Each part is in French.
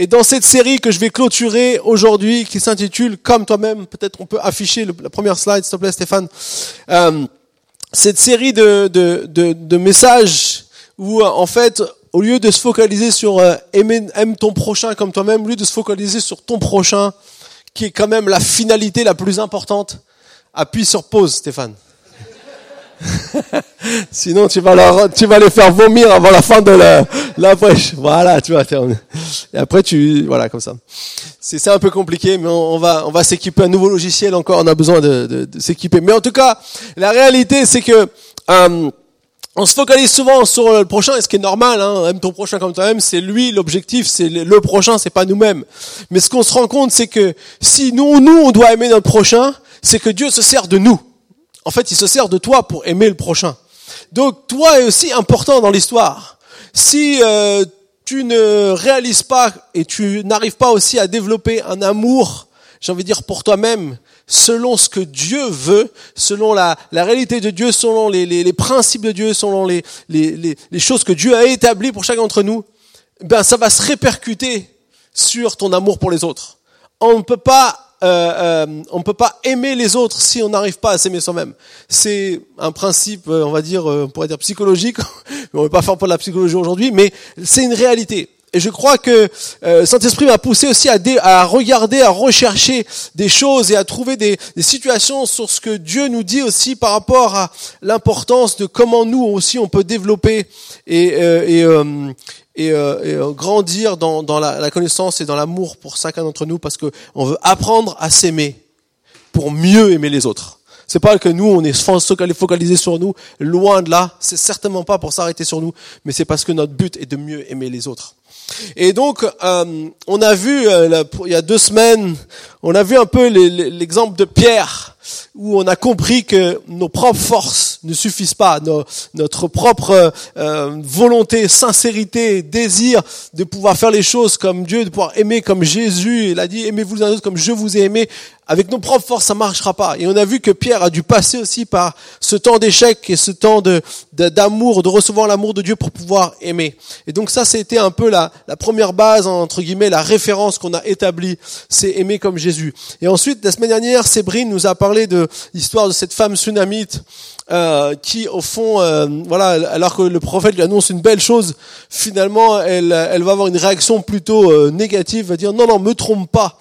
Et dans cette série que je vais clôturer aujourd'hui, qui s'intitule Comme toi-même, peut-être on peut afficher la première slide, s'il te plaît Stéphane, euh, cette série de, de, de, de messages où en fait, au lieu de se focaliser sur euh, aime ton prochain comme toi-même, au lieu de se focaliser sur ton prochain, qui est quand même la finalité la plus importante, appuie sur pause Stéphane. Sinon, tu vas, leur, tu vas les faire vomir avant la fin de la, la prêche. Voilà, tu vois. Et après, tu, voilà, comme ça. C'est, c'est un peu compliqué, mais on, va, on va s'équiper un nouveau logiciel encore. On a besoin de, de, de s'équiper. Mais en tout cas, la réalité, c'est que euh, on se focalise souvent sur le prochain, et ce qui est normal. Hein, aime ton prochain comme toi-même. C'est lui l'objectif. C'est le prochain, c'est pas nous-mêmes. Mais ce qu'on se rend compte, c'est que si nous, nous, on doit aimer notre prochain, c'est que Dieu se sert de nous. En fait, il se sert de toi pour aimer le prochain. Donc, toi est aussi important dans l'histoire. Si euh, tu ne réalises pas et tu n'arrives pas aussi à développer un amour, j'ai envie de dire pour toi-même, selon ce que Dieu veut, selon la, la réalité de Dieu, selon les, les, les principes de Dieu, selon les, les, choses que Dieu a établies pour chacun d'entre nous, ben ça va se répercuter sur ton amour pour les autres. On ne peut pas euh, euh, on peut pas aimer les autres si on n'arrive pas à s'aimer soi-même. C'est un principe, euh, on va dire, euh, on pourrait dire psychologique. on ne va pas faire pour la psychologie aujourd'hui, mais c'est une réalité. Et je crois que euh, Saint-Esprit m'a poussé aussi à, dé, à regarder, à rechercher des choses et à trouver des, des, situations sur ce que Dieu nous dit aussi par rapport à l'importance de comment nous aussi on peut développer et, et, et, euh, et euh, grandir dans, dans la, la, connaissance et dans l'amour pour chacun d'entre nous parce que on veut apprendre à s'aimer pour mieux aimer les autres. C'est pas que nous on est focalisé sur nous, loin de là. C'est certainement pas pour s'arrêter sur nous, mais c'est parce que notre but est de mieux aimer les autres. Et donc, euh, on a vu euh, il y a deux semaines, on a vu un peu l'exemple de Pierre où on a compris que nos propres forces ne suffisent pas, notre propre euh, volonté, sincérité, désir de pouvoir faire les choses comme Dieu, de pouvoir aimer comme Jésus, il a dit aimez-vous les uns autres comme je vous ai aimé, avec nos propres forces ça marchera pas. Et on a vu que Pierre a dû passer aussi par ce temps d'échec et ce temps de d'amour, de, recevoir l'amour de Dieu pour pouvoir aimer. Et donc ça, c'était un peu la, la première base, entre guillemets, la référence qu'on a établie, c'est aimer comme Jésus. Et ensuite, la semaine dernière, Sébrine nous a parlé de l'histoire de cette femme tsunamite euh, qui, au fond, euh, voilà, alors que le prophète lui annonce une belle chose, finalement, elle, elle va avoir une réaction plutôt euh, négative, va dire non, non, me trompe pas.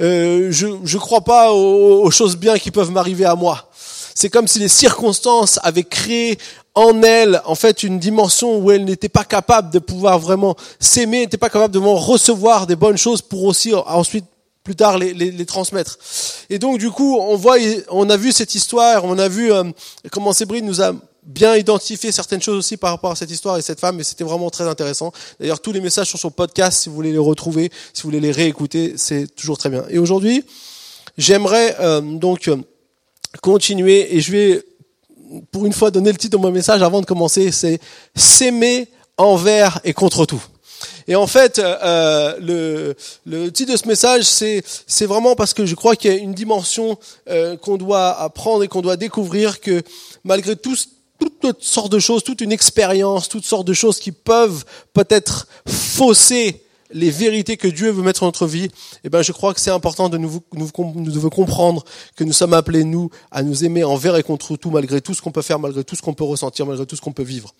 Euh, je ne crois pas aux, aux choses bien qui peuvent m'arriver à moi. C'est comme si les circonstances avaient créé en elle, en fait, une dimension où elle n'était pas capable de pouvoir vraiment s'aimer, n'était pas capable de recevoir des bonnes choses pour aussi ensuite plus tard les, les, les, transmettre. Et donc du coup, on voit, on a vu cette histoire, on a vu euh, comment Sébrine nous a bien identifié certaines choses aussi par rapport à cette histoire et cette femme, et c'était vraiment très intéressant. D'ailleurs, tous les messages sont sur le podcast, si vous voulez les retrouver, si vous voulez les réécouter, c'est toujours très bien. Et aujourd'hui, j'aimerais euh, donc euh, continuer, et je vais pour une fois donner le titre de mon message avant de commencer, c'est s'aimer envers et contre tout. Et en fait, euh, le, le, titre de ce message, c'est, c'est vraiment parce que je crois qu'il y a une dimension euh, qu'on doit apprendre et qu'on doit découvrir que malgré tout, toutes sortes de choses, toute une expérience, toutes sortes de choses qui peuvent peut-être fausser les vérités que Dieu veut mettre dans notre vie, eh ben, je crois que c'est important de nous, nous, nous comprendre que nous sommes appelés, nous, à nous aimer envers et contre tout, malgré tout ce qu'on peut faire, malgré tout ce qu'on peut ressentir, malgré tout ce qu'on peut vivre.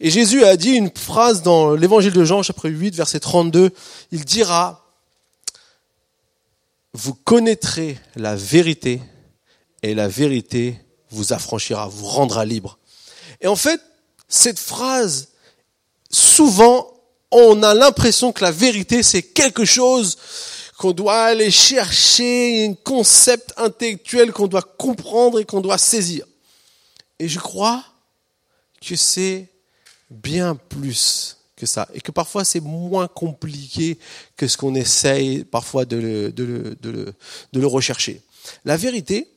Et Jésus a dit une phrase dans l'évangile de Jean, chapitre 8, verset 32, il dira, vous connaîtrez la vérité et la vérité vous affranchira, vous rendra libre. Et en fait, cette phrase, souvent, on a l'impression que la vérité, c'est quelque chose qu'on doit aller chercher, un concept intellectuel qu'on doit comprendre et qu'on doit saisir. Et je crois que c'est bien plus que ça. Et que parfois c'est moins compliqué que ce qu'on essaye parfois de le, de, le, de, le, de le rechercher. La vérité,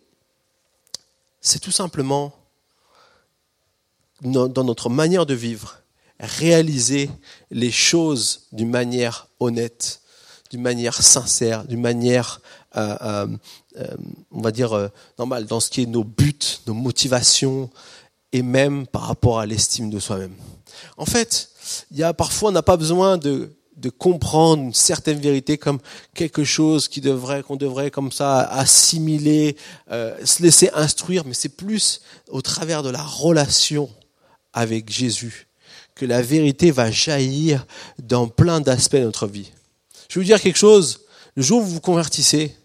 c'est tout simplement dans notre manière de vivre, réaliser les choses d'une manière honnête, d'une manière sincère, d'une manière, euh, euh, euh on va dire, euh, normale, dans ce qui est nos buts, nos motivations, et même par rapport à l'estime de soi-même. En fait, il y a parfois, on n'a pas besoin de de comprendre une certaine vérité comme quelque chose qui devrait, qu'on devrait comme ça assimiler, euh, se laisser instruire, mais c'est plus au travers de la relation avec Jésus que la vérité va jaillir dans plein d'aspects de notre vie. Je vais vous dire quelque chose, le jour où vous vous convertissez,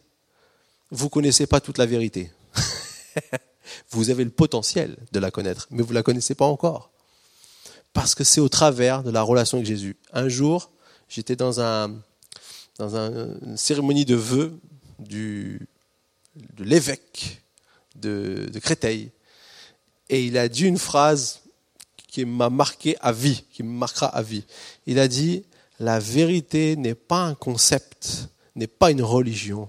vous connaissez pas toute la vérité. vous avez le potentiel de la connaître, mais vous la connaissez pas encore. Parce que c'est au travers de la relation avec Jésus. Un jour, j'étais dans, un, dans une cérémonie de vœux du, de l'évêque de Créteil. Et il a dit une phrase qui m'a marqué à vie, qui me marquera à vie. Il a dit, la vérité n'est pas un concept, n'est pas une religion,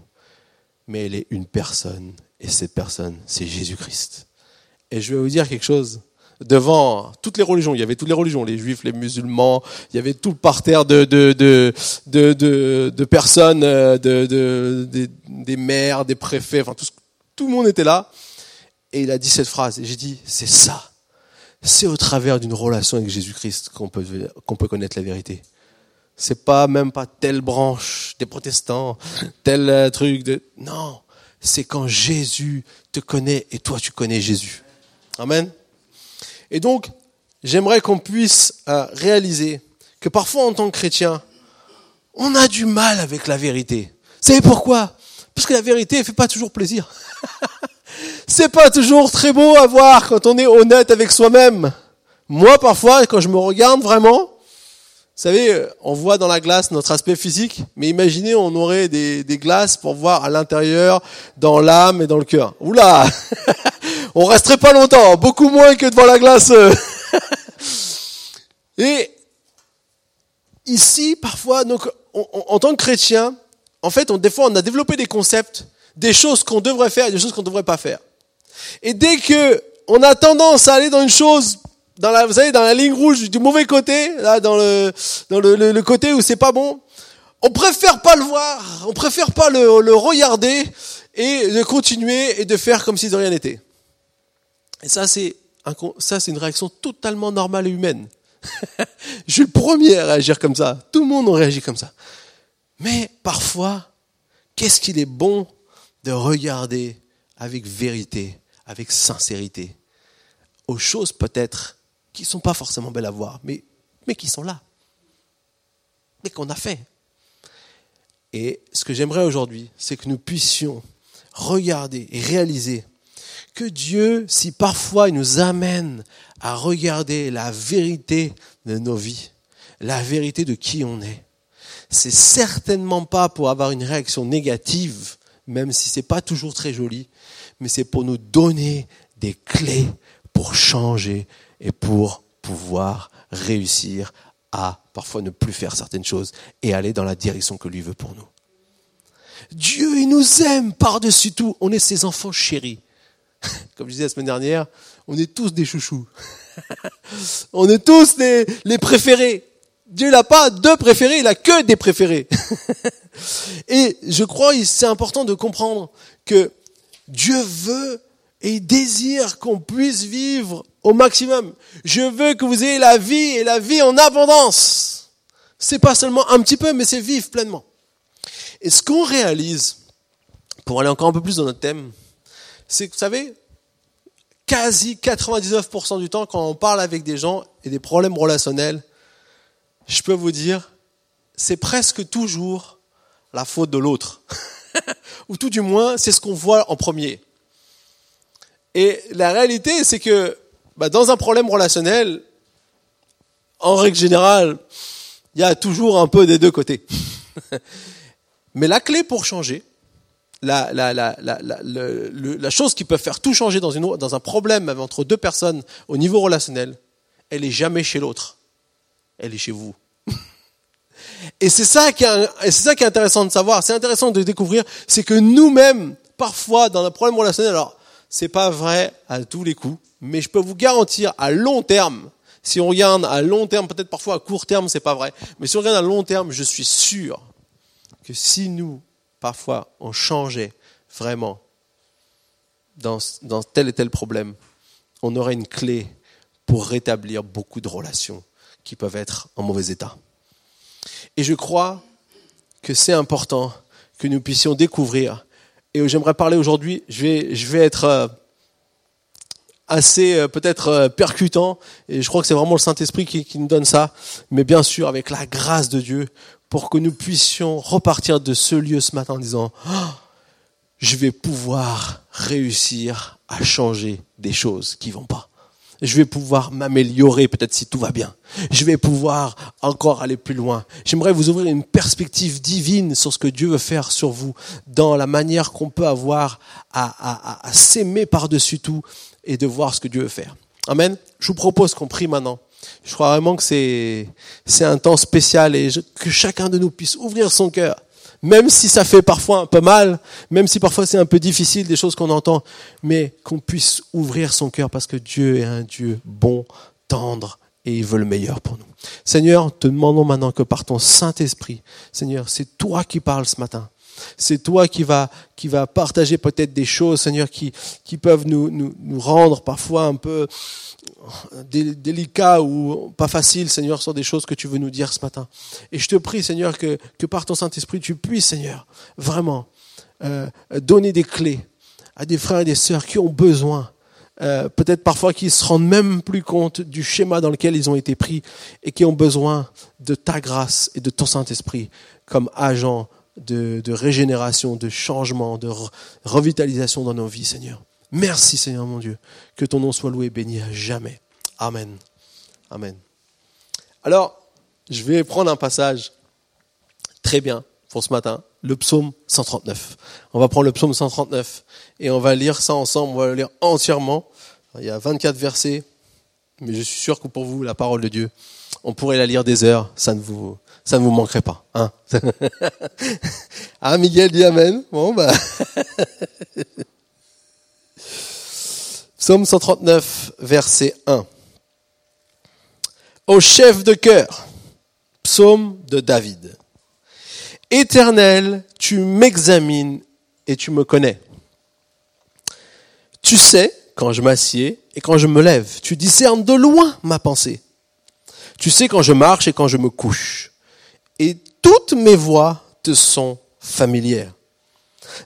mais elle est une personne. Et cette personne, c'est Jésus-Christ. Et je vais vous dire quelque chose. Devant toutes les religions, il y avait toutes les religions, les juifs, les musulmans, il y avait tout le parterre de, de, de, de, personnes, euh, de, de, des maires, des préfets, enfin tout, tout le monde était là. Et il a dit cette phrase. Et j'ai dit, c'est ça. C'est au travers d'une relation avec Jésus-Christ qu'on peut, peut connaître la vérité. C'est pas même pas telle branche des protestants, tel euh, truc de, non c'est quand Jésus te connaît et toi tu connais Jésus. Amen. Et donc, j'aimerais qu'on puisse euh, réaliser que parfois en tant que chrétien, on a du mal avec la vérité. Vous savez pourquoi? Parce que la vérité ne fait pas toujours plaisir. c'est pas toujours très beau à voir quand on est honnête avec soi-même. Moi, parfois, quand je me regarde vraiment, vous savez, on voit dans la glace notre aspect physique, mais imaginez, on aurait des, des glaces pour voir à l'intérieur, dans l'âme et dans le cœur. Oula On resterait pas longtemps, beaucoup moins que devant la glace. et ici, parfois, donc, en tant que chrétien, en fait, on, des fois, on a développé des concepts, des choses qu'on devrait faire et des choses qu'on ne devrait pas faire. Et dès que on a tendance à aller dans une chose dans la, vous savez, dans la ligne rouge du mauvais côté, là, dans le, côté où c'est pas bon, on préfère pas le voir, on préfère pas le, le regarder et de continuer et de faire comme si de rien n'était. Et ça, c'est un, ça, c'est une réaction totalement normale et humaine. Je suis le premier à réagir comme ça. Tout le monde en réagit comme ça. Mais parfois, qu'est-ce qu'il est bon de regarder avec vérité, avec sincérité, aux choses peut-être qui ne sont pas forcément belles à voir, mais, qui sont là, mais qu'on a fait. Et ce que j'aimerais aujourd'hui, c'est que nous puissions regarder et réaliser que Dieu, si parfois il nous amène à regarder la vérité de nos vies, la vérité de qui on est, c'est certainement pas pour avoir une réaction négative, même si c'est pas toujours très joli, mais c'est pour nous donner des clés pour changer et pour pouvoir réussir à parfois ne plus faire certaines choses et aller dans la direction que lui veut pour nous. Dieu, il nous aime par-dessus tout. On est ses enfants chéris. Comme je disais la semaine dernière, on est tous des chouchous. on est tous les, préférés. Dieu n'a pas deux préférés, il a que des préférés. et je crois c'est important de comprendre que Dieu veut et désire qu'on puisse vivre au maximum. Je veux que vous ayez la vie et la vie en abondance. C'est pas seulement un petit peu, mais c'est vivre pleinement. Et ce qu'on réalise, pour aller encore un peu plus dans notre thème, c'est que vous savez, quasi 99% du temps, quand on parle avec des gens et des problèmes relationnels, je peux vous dire, c'est presque toujours la faute de l'autre. Ou tout du moins, c'est ce qu'on voit en premier. Et la réalité, c'est que bah, dans un problème relationnel, en règle générale, il y a toujours un peu des deux côtés. Mais la clé pour changer, la, chose qui peut faire tout changer dans, dans un problème entre deux personnes au niveau relationnel, elle est jamais chez l'autre. Elle est chez vous. Et c'est ça qui est, intéressant de savoir, c'est intéressant de découvrir, c'est que nous-mêmes, parfois, dans un problème relationnel, alors, c'est pas vrai à tous les coups, mais je peux vous garantir à long terme, si on regarde à long terme, peut-être parfois à court terme, c'est pas vrai, mais si on regarde à long terme, je suis sûr que si nous, parfois, on changeait vraiment dans, dans tel et tel problème, on aurait une clé pour rétablir beaucoup de relations qui peuvent être en mauvais état. Et je crois que c'est important que nous puissions découvrir. Et j'aimerais parler aujourd'hui, je vais, je vais être euh, assez euh, peut-être euh, percutant, et je crois que c'est vraiment le Saint-Esprit qui, qui, nous donne ça, mais bien sûr avec la grâce de Dieu, pour que nous puissions repartir de ce lieu ce matin en disant, oh, je vais pouvoir réussir à changer des choses qui vont pas. Je vais pouvoir m'améliorer peut-être si tout va bien. Je vais pouvoir encore aller plus loin. J'aimerais vous ouvrir une perspective divine sur ce que Dieu veut faire sur vous, dans la manière qu'on peut avoir à, s'aimer par-dessus tout et de voir ce que Dieu veut faire. Amen. Je vous propose qu'on prie maintenant. Je crois vraiment que c'est un temps spécial et que chacun de nous puisse ouvrir son cœur, même si ça fait parfois un peu mal, même si parfois c'est un peu difficile des choses qu'on entend, mais qu'on puisse ouvrir son cœur parce que Dieu est un Dieu bon, tendre et il veut le meilleur pour nous. Seigneur, te demandons maintenant que par ton Saint-Esprit, Seigneur, c'est toi qui parles ce matin. C'est toi qui va qui va partager peut-être des choses, Seigneur, qui peuvent nous, nous rendre parfois un peu délicats ou pas faciles, Seigneur, sur des choses que tu veux nous dire ce matin. Et je te prie, Seigneur, que que par ton Saint Esprit, tu puisses, Seigneur, vraiment euh, donner des clés à des frères et des sœurs qui ont besoin. Euh, peut-être parfois qui se rendent même plus compte du schéma dans lequel ils ont été pris et qui ont besoin de ta grâce et de ton Saint-Esprit comme agent de, régénération, de changement, de revitalisation dans nos vies, Seigneur. Merci, Seigneur mon Dieu. Que ton nom soit loué et béni à jamais. Amen. Amen. Alors, je vais prendre un passage très bien pour ce matin, le psaume 139. On va prendre le psaume 139 et on va lire ça ensemble, on va le lire entièrement. Il y a 24 versets, mais je suis sûr que pour vous, la parole de Dieu, on pourrait la lire des heures, ça ne vous, ça ne vous manquerait pas. Hein ah, Miguel dit Amen. Bon, bah. Psaume 139, verset 1. Au chef de cœur, psaume de David. Éternel, tu m'examines et tu me connais. Tu sais quand je m'assieds et quand je me lève. Tu discernes de loin ma pensée. Tu sais quand je marche et quand je me couche et toutes mes voix te sont familières.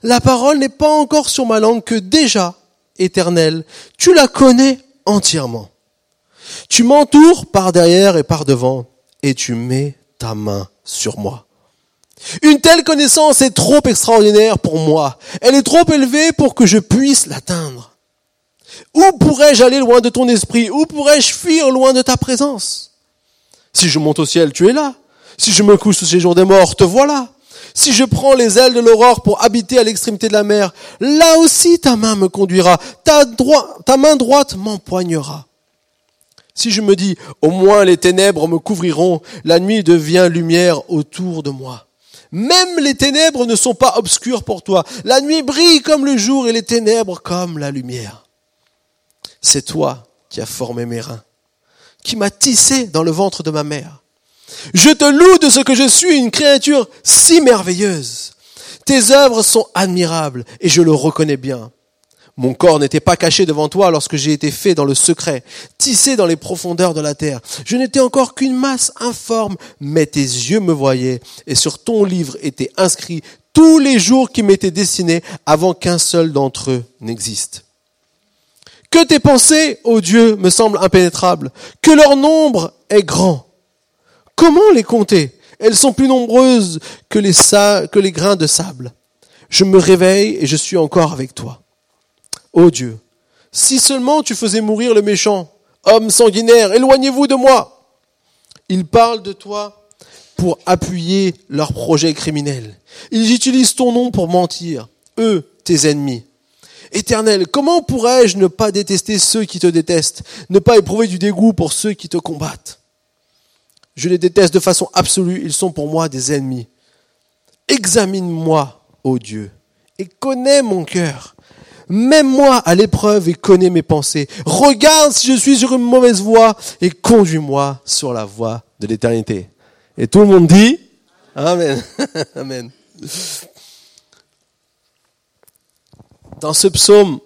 La parole n'est pas encore sur ma langue que déjà, éternel, tu la connais entièrement. Tu m'entoures par derrière et par devant et tu mets ta main sur moi. Une telle connaissance est trop extraordinaire pour moi. Elle est trop élevée pour que je puisse l'atteindre. Où pourrais-je aller loin de ton esprit? Où pourrais-je fuir loin de ta présence? Si je monte au ciel, tu es là. Si je me couche sous ces jours des morts, te voilà. Si je prends les ailes de l'aurore pour habiter à l'extrémité de la mer, là aussi ta main me conduira, ta, main droite m'empoignera. Si je me dis, au moins les ténèbres me couvriront, la nuit devient lumière autour de moi. Même les ténèbres ne sont pas obscures pour toi. La nuit brille comme le jour et les ténèbres comme la lumière. C'est toi qui as formé mes reins, qui m'as tissé dans le ventre de ma mère. Je te loue de ce que je suis une créature si merveilleuse. Tes œuvres sont admirables et je le reconnais bien. Mon corps n'était pas caché devant toi lorsque j'ai été fait dans le secret, tissé dans les profondeurs de la terre. Je n'étais encore qu'une masse informe, mais tes yeux me voyaient, et sur ton livre étaient inscrits tous les jours qui m'étaient destinés avant qu'un seul d'entre eux n'existe. Que tes pensées, ô Dieu, me semblent impénétrables, que leur nombre est grand. Comment les compter? Elles sont plus nombreuses que les, que les grains de sable. Je me réveille et je suis encore avec toi. Ô Dieu, si seulement tu faisais mourir le méchant, homme sanguinaire, éloignez-vous de moi. Ils parlent de toi pour appuyer leurs projets criminels. Ils utilisent ton nom pour mentir, eux, tes ennemis. Éternel, comment pourrais-je ne pas détester ceux qui te détestent, ne pas éprouver du dégoût pour ceux qui te combattent? Je les déteste de façon absolue, ils sont pour moi des ennemis. Examine-moi, ô Dieu, et connais mon cœur. Mets-moi à l'épreuve et connais mes pensées. Regarde si je suis sur une mauvaise voie et conduis-moi sur la voie de l'éternité. Et tout le monde dit Amen. Amen. Dans ce psaume,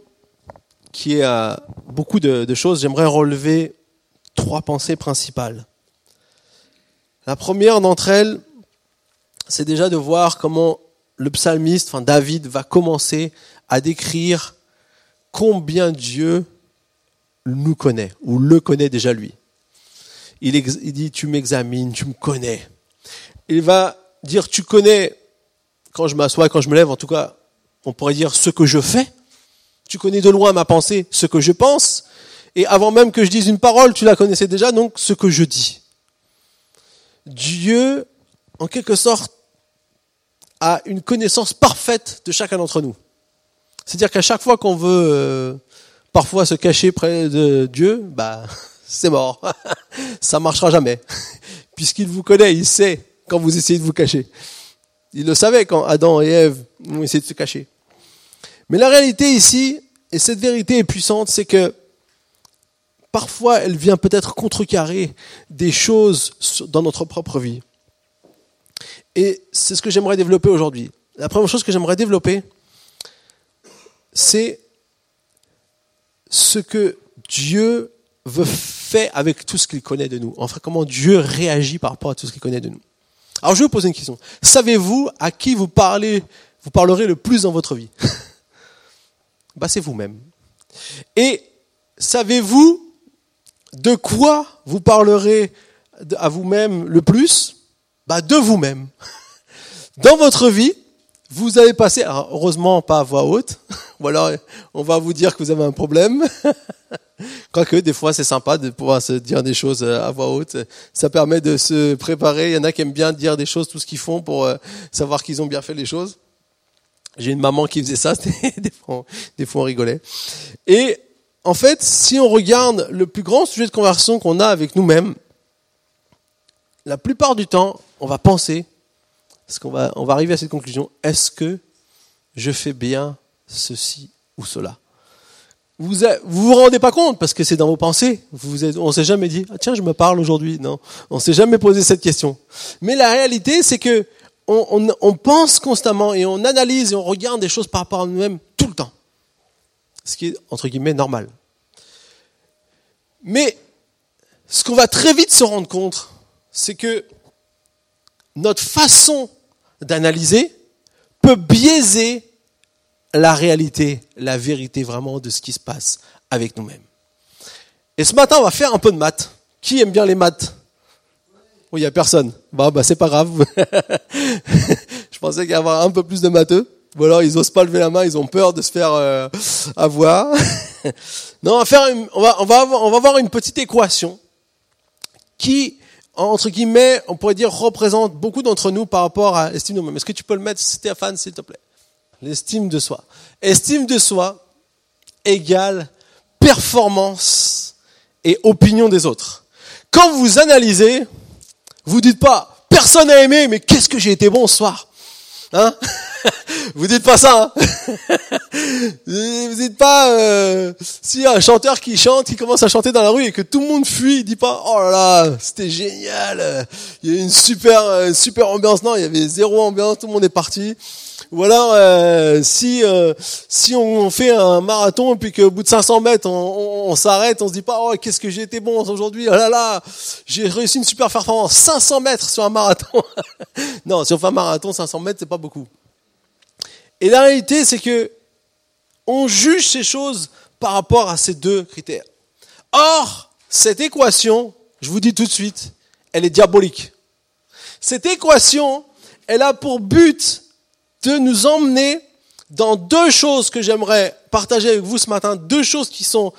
qui a beaucoup de, de choses, j'aimerais relever trois pensées principales. La première d'entre elles, c'est déjà de voir comment le psalmiste, enfin David, va commencer à décrire combien Dieu nous connaît, ou le connaît déjà lui. Il, dit, tu m'examines, tu me connais. Il va dire, tu connais, quand je m'assois, quand je me lève, en tout cas, on pourrait dire ce que je fais. Tu connais de loin ma pensée, ce que je pense. Et avant même que je dise une parole, tu la connaissais déjà, donc ce que je dis. Dieu, en quelque sorte, a une connaissance parfaite de chacun d'entre nous. C'est-à-dire qu'à chaque fois qu'on veut euh, parfois se cacher près de Dieu, bah c'est mort. Ça marchera jamais. Puisqu'il vous connaît, il sait quand vous essayez de vous cacher. Il le savait quand Adam et Ève ont essayé de se cacher. Mais la réalité ici, et cette vérité est puissante, c'est que parfois elle vient peut-être contrecarrer des choses dans notre propre vie. Et c'est ce que j'aimerais développer aujourd'hui. La première chose que j'aimerais développer, c'est ce que Dieu veut faire avec tout ce qu'il connaît de nous. Enfin, comment Dieu réagit par rapport à tout ce qu'il connaît de nous. Alors, je vais vous poser une question. Savez-vous à qui vous parlez, vous parlerez le plus dans votre vie? Bah, C'est vous-même. Et savez-vous de quoi vous parlerez à vous-même le plus? Bah, De vous-même. Dans votre vie, vous avez passé, heureusement pas à voix haute, ou alors on va vous dire que vous avez un problème. Quoique des fois c'est sympa de pouvoir se dire des choses à voix haute. Ça permet de se préparer. Il y en a qui aiment bien dire des choses, tout ce qu'ils font pour euh, savoir qu'ils ont bien fait les choses. J'ai une maman qui faisait ça, des fois, des fois on rigolait. Et en fait, si on regarde le plus grand sujet de conversation qu'on a avec nous-mêmes, la plupart du temps, on va penser parce qu'on va, on va arriver à cette conclusion. Est-ce que je fais bien ceci ou cela? Vous, vous vous rendez pas compte parce que c'est dans vos pensées. Vous êtes, on s'est jamais dit, ah, tiens, je me parle aujourd'hui. Non, on s'est jamais posé cette question. Mais la réalité, c'est que on, pense constamment et on analyse et on regarde des choses par rapport à nous-mêmes. Ce qui est, entre guillemets, normal. Mais ce qu'on va très vite se rendre compte, c'est que notre façon d'analyser peut biaiser la réalité, la vérité vraiment de ce qui se passe avec nous-mêmes. Et ce matin, on va faire un peu de maths. Qui aime bien les maths? Oui, il n'y a personne. Bah, bah c'est pas grave. Je pensais qu'il y avait un peu plus de matheux. Ou alors ils osent pas lever la main, ils ont peur de se faire euh, avoir. non, on va faire, on va, on va, on va avoir une petite équation qui entre guillemets, on pourrait dire, représente beaucoup d'entre nous par rapport à l'estime de nous-mêmes. Est-ce que tu peux le mettre, Stéphane, s'il te plaît? L'estime de soi. Estime de soi égale performance et opinion des autres. Quand vous analysez, vous dites pas, personne n'a aimé, mais qu'est-ce que j'ai été bon ce soir? Hein? Vous dites pas ça. Hein vous dites pas euh, si un chanteur qui chante, qui commence à chanter dans la rue et que tout le monde fuit, il dit pas oh là là, c'était génial. Il y a une super une super ambiance. Non, il y avait zéro ambiance, tout le monde est parti. Ou alors euh, si euh, si on fait un marathon et puis qu'au bout de 500 mètres on, on, s'arrête, on se dit pas oh qu'est-ce que j'ai été bon aujourd'hui, oh là là, j'ai réussi une super performance, 500 mètres sur un marathon. non, si on fait un marathon 500 mètres c'est pas beaucoup. Et la réalité c'est que on juge ces choses par rapport à ces deux critères. Or cette équation, je vous dis tout de suite, elle est diabolique. Cette équation, elle a pour but de nous emmener dans deux choses que j'aimerais partager avec vous ce matin, deux choses qui sont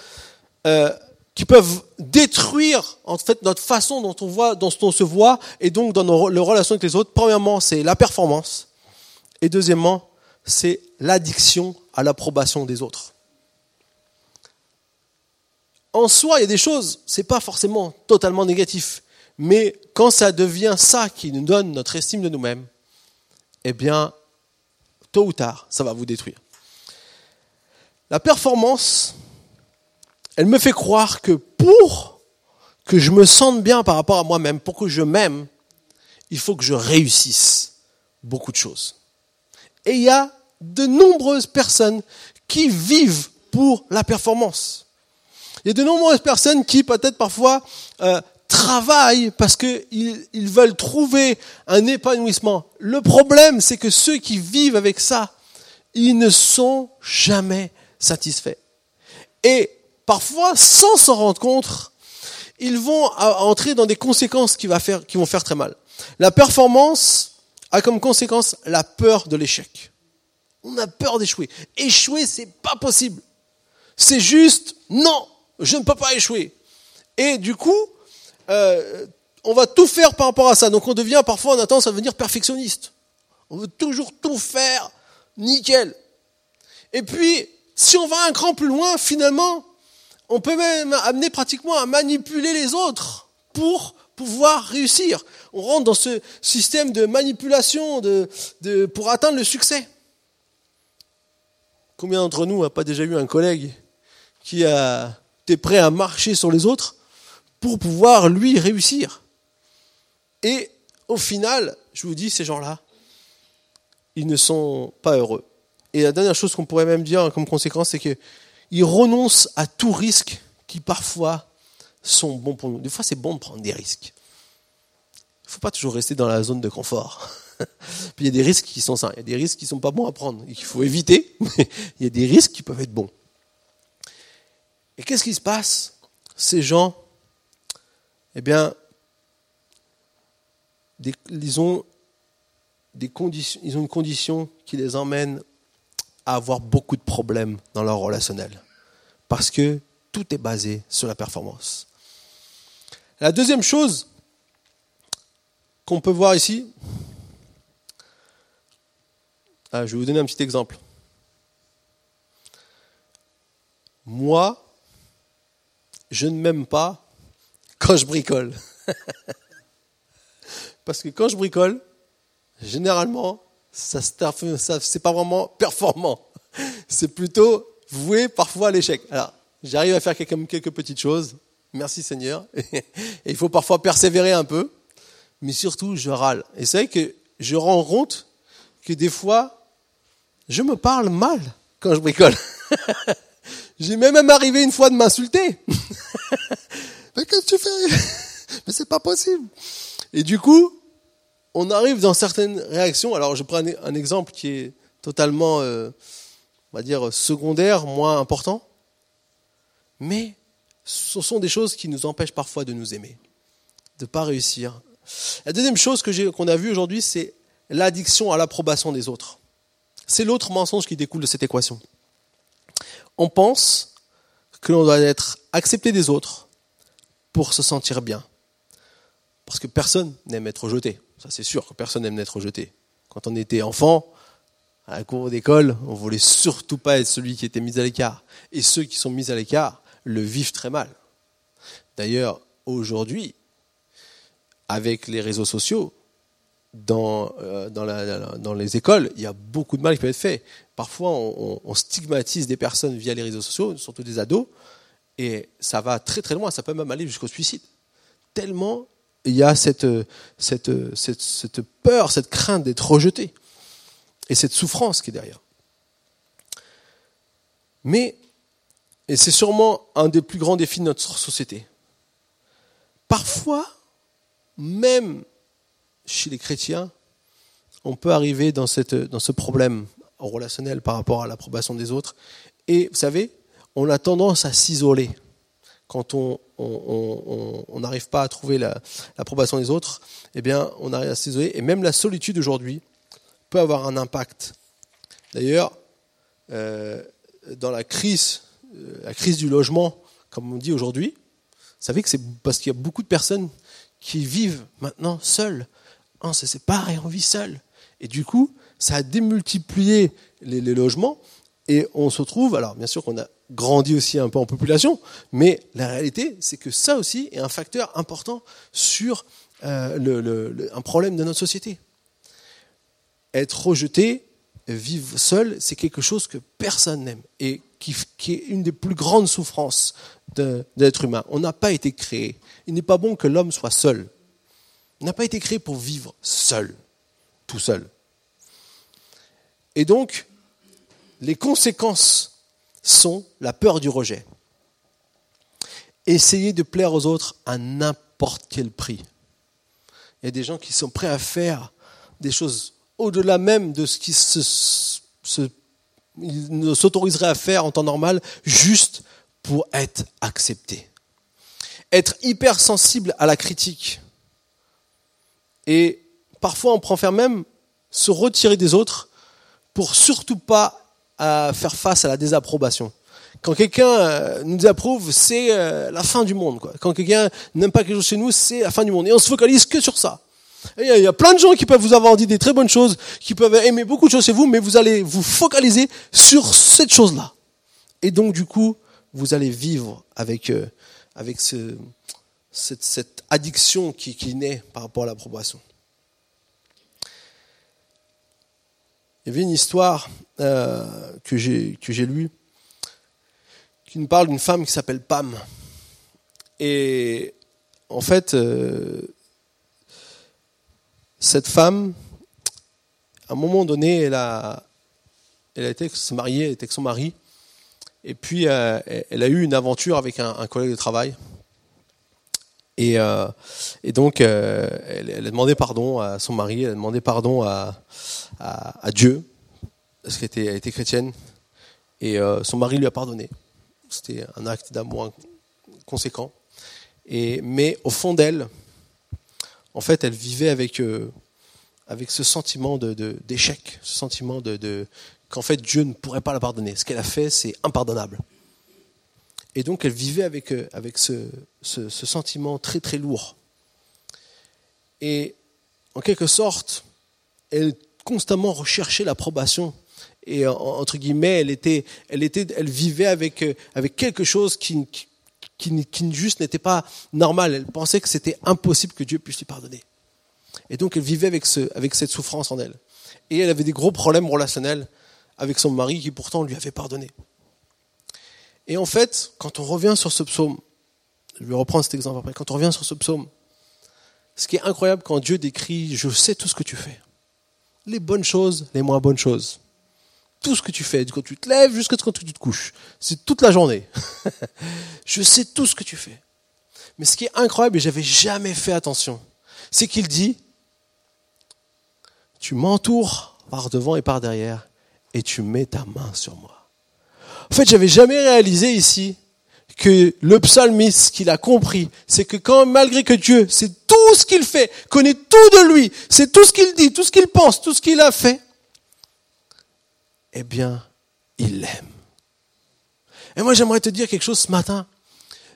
euh, qui peuvent détruire en fait notre façon dont on voit, dont on se voit, et donc dans nos, nos relations avec les autres. Premièrement, c'est la performance, et deuxièmement, c'est l'addiction à l'approbation des autres. En soi, il y a des choses, c'est pas forcément totalement négatif, mais quand ça devient ça qui nous donne notre estime de nous-mêmes, eh bien, tôt ou tard, ça va vous détruire. La performance, elle me fait croire que pour que je me sente bien par rapport à moi-même, pour que je m'aime, il faut que je réussisse beaucoup de choses. Et il y a de nombreuses personnes qui vivent pour la performance. Il y a de nombreuses personnes qui peut-être parfois euh, travaillent parce qu'ils ils veulent trouver un épanouissement. Le problème, c'est que ceux qui vivent avec ça, ils ne sont jamais satisfaits. Et parfois, sans s'en rendre compte, ils vont entrer dans des conséquences qui vont faire très mal. La performance a comme conséquence la peur de l'échec. On a peur d'échouer. Échouer, c'est pas possible. C'est juste, non, je ne peux pas échouer. Et du coup, euh, on va tout faire par rapport à ça. Donc on devient parfois, on a tendance à devenir perfectionniste. On veut toujours tout faire nickel. Et puis, si on va un cran plus loin, finalement, on peut même amener pratiquement à manipuler les autres pour pouvoir réussir. On rentre dans ce système de manipulation de, de, pour atteindre le succès. Combien d'entre nous n'a pas déjà eu un collègue qui a été prêt à marcher sur les autres pour pouvoir lui réussir? Et au final, je vous dis, ces gens-là, ils ne sont pas heureux. Et la dernière chose qu'on pourrait même dire comme conséquence, c'est qu'ils renoncent à tout risque qui parfois sont bons pour nous. Des fois, c'est bon de prendre des risques. Il ne faut pas toujours rester dans la zone de confort. Il y a des risques qui sont sains, il y a des risques qui ne sont pas bons à prendre et qu'il faut éviter, mais il y a des risques qui peuvent être bons. Et qu'est-ce qui se passe? Ces gens, eh bien, ils, ont ils ont une condition qui les emmène à avoir beaucoup de problèmes dans leur relationnel. Parce que tout est basé sur la performance. La deuxième chose qu'on peut voir ici, je vais vous donner un petit exemple. Moi, je ne m'aime pas quand je bricole. Parce que quand je bricole, généralement, ça, c'est pas vraiment performant. C'est plutôt voué parfois à l'échec. Alors, j'arrive à faire quelques, quelques petites choses. Merci Seigneur. Et il faut parfois persévérer un peu. Mais surtout, je râle. Et c'est vrai que je rends compte que des fois, je me parle mal quand je bricole. J'ai même arrivé une fois de m'insulter. Mais qu'est-ce que tu fais? Mais c'est pas possible. Et du coup, on arrive dans certaines réactions. Alors, je prends un exemple qui est totalement, euh, on va dire, secondaire, moins important. Mais ce sont des choses qui nous empêchent parfois de nous aimer, de pas réussir. La deuxième chose qu'on a vue aujourd'hui, c'est l'addiction à l'approbation des autres. C'est l'autre mensonge qui découle de cette équation. On pense que l'on doit être accepté des autres pour se sentir bien. Parce que personne n'aime être rejeté. Ça, c'est sûr que personne n'aime être rejeté. Quand on était enfant, à la cour d'école, on voulait surtout pas être celui qui était mis à l'écart. Et ceux qui sont mis à l'écart le vivent très mal. D'ailleurs, aujourd'hui, avec les réseaux sociaux, dans, euh, dans, les écoles, il y a beaucoup de mal qui peut être fait. Parfois, on, stigmatise des personnes via les réseaux sociaux, surtout des ados, et ça va très très loin, ça peut même aller jusqu'au suicide. Tellement il y a cette, cette, cette, cette peur, cette crainte d'être rejeté, et cette souffrance qui est derrière. Mais, et c'est sûrement un des plus grands défis de notre société, parfois, même chez les chrétiens, on peut arriver dans, ce problème relationnel par rapport à l'approbation des autres. Et vous savez, on a tendance à s'isoler quand on n'arrive pas à trouver l'approbation des autres. Eh bien, on arrive à s'isoler. Et même la solitude aujourd'hui peut avoir un impact. D'ailleurs, euh, dans la crise, euh, la crise du logement, comme on dit aujourd'hui, vous savez que c'est parce qu'il y a beaucoup de personnes qui vivent maintenant seules on se sépare et on vit seul. Et du coup, ça a démultiplié les, logements et on se trouve, alors bien sûr qu'on a grandi aussi un peu en population, mais la réalité, c'est que ça aussi est un facteur important sur euh, un problème de notre société. Être rejeté, vivre seul, c'est quelque chose que personne n'aime et qui, qui, est une des plus grandes souffrances de, de l'être humain. On n'a pas été créé. Il n'est pas bon que l'homme soit seul n'a pas été créé pour vivre seul, tout seul. Et donc, les conséquences sont la peur du rejet. Essayer de plaire aux autres à n'importe quel prix. Il y a des gens qui sont prêts à faire des choses au-delà même de ce qui se, ne s'autoriserait à faire en temps normal, juste pour être accepté. Être hypersensible à la critique. Et parfois on préfère même se retirer des autres pour surtout pas euh, faire face à la désapprobation. Quand quelqu'un euh, nous désapprouve, c'est euh, la fin du monde. Quoi. Quand quelqu'un n'aime pas quelque chose chez nous, c'est la fin du monde. Et on se focalise que sur ça. Il y, a plein de gens qui peuvent vous avoir dit des très bonnes choses, qui peuvent aimer beaucoup de choses chez vous, mais vous allez vous focaliser sur cette chose-là. Et donc, du coup, vous allez vivre avec, avec ce, cette, cette, addiction qui, naît par rapport à l'approbation. Il y avait une histoire euh, que j'ai lue qui nous parle d'une femme qui s'appelle Pam. Et en fait, euh, cette femme, à un moment donné, elle a, été se marier, elle était avec son mari, et puis euh, elle a eu une aventure avec un collègue de travail. Et, euh, et donc, euh, elle, a demandé pardon à son mari, elle a demandé pardon à, Dieu, parce qu'elle était, chrétienne, et euh, son mari lui a pardonné. C'était un acte d'amour conséquent. Et, mais au fond d'elle, en fait, elle vivait avec, avec ce sentiment d'échec, de, d'échec, ce sentiment de, de qu'en fait Dieu ne pourrait pas la pardonner. Ce qu'elle a fait, c'est impardonnable. Et donc elle vivait avec, euh, avec ce, ce, sentiment très très lourd. Et en quelque sorte, elle constamment recherchait l'approbation. Et entre guillemets, elle, était, elle, était, elle vivait avec, euh, avec quelque chose qui, qui, qui juste n'était pas normal. Elle pensait que c'était impossible que Dieu puisse lui pardonner. Et donc elle vivait avec, ce, avec cette souffrance en elle. Et elle avait des gros problèmes relationnels avec son mari qui pourtant lui avait pardonné. Et en fait, quand on revient sur ce psaume, je vais reprendre cet exemple après, quand on revient sur ce psaume, ce qui est incroyable quand Dieu décrit, je sais tout ce que tu fais. Les bonnes choses, les moins bonnes choses. Tout ce que tu fais, quand tu te lèves jusqu'à quand tu te couches. C'est toute la journée. je sais tout ce que tu fais. Mais ce qui est incroyable, et j'avais jamais fait attention, c'est qu'il dit, tu m'entoures par devant et par derrière, et tu mets ta main sur moi. En fait, j'avais jamais réalisé ici que le psalmiste, qu'il a compris, c'est que quand, malgré que Dieu, c'est tout ce qu'il fait, connaît tout de lui, c'est tout ce qu'il dit, tout ce qu'il pense, tout ce qu'il a fait, eh bien, il l'aime. Et moi, j'aimerais te dire quelque chose ce matin.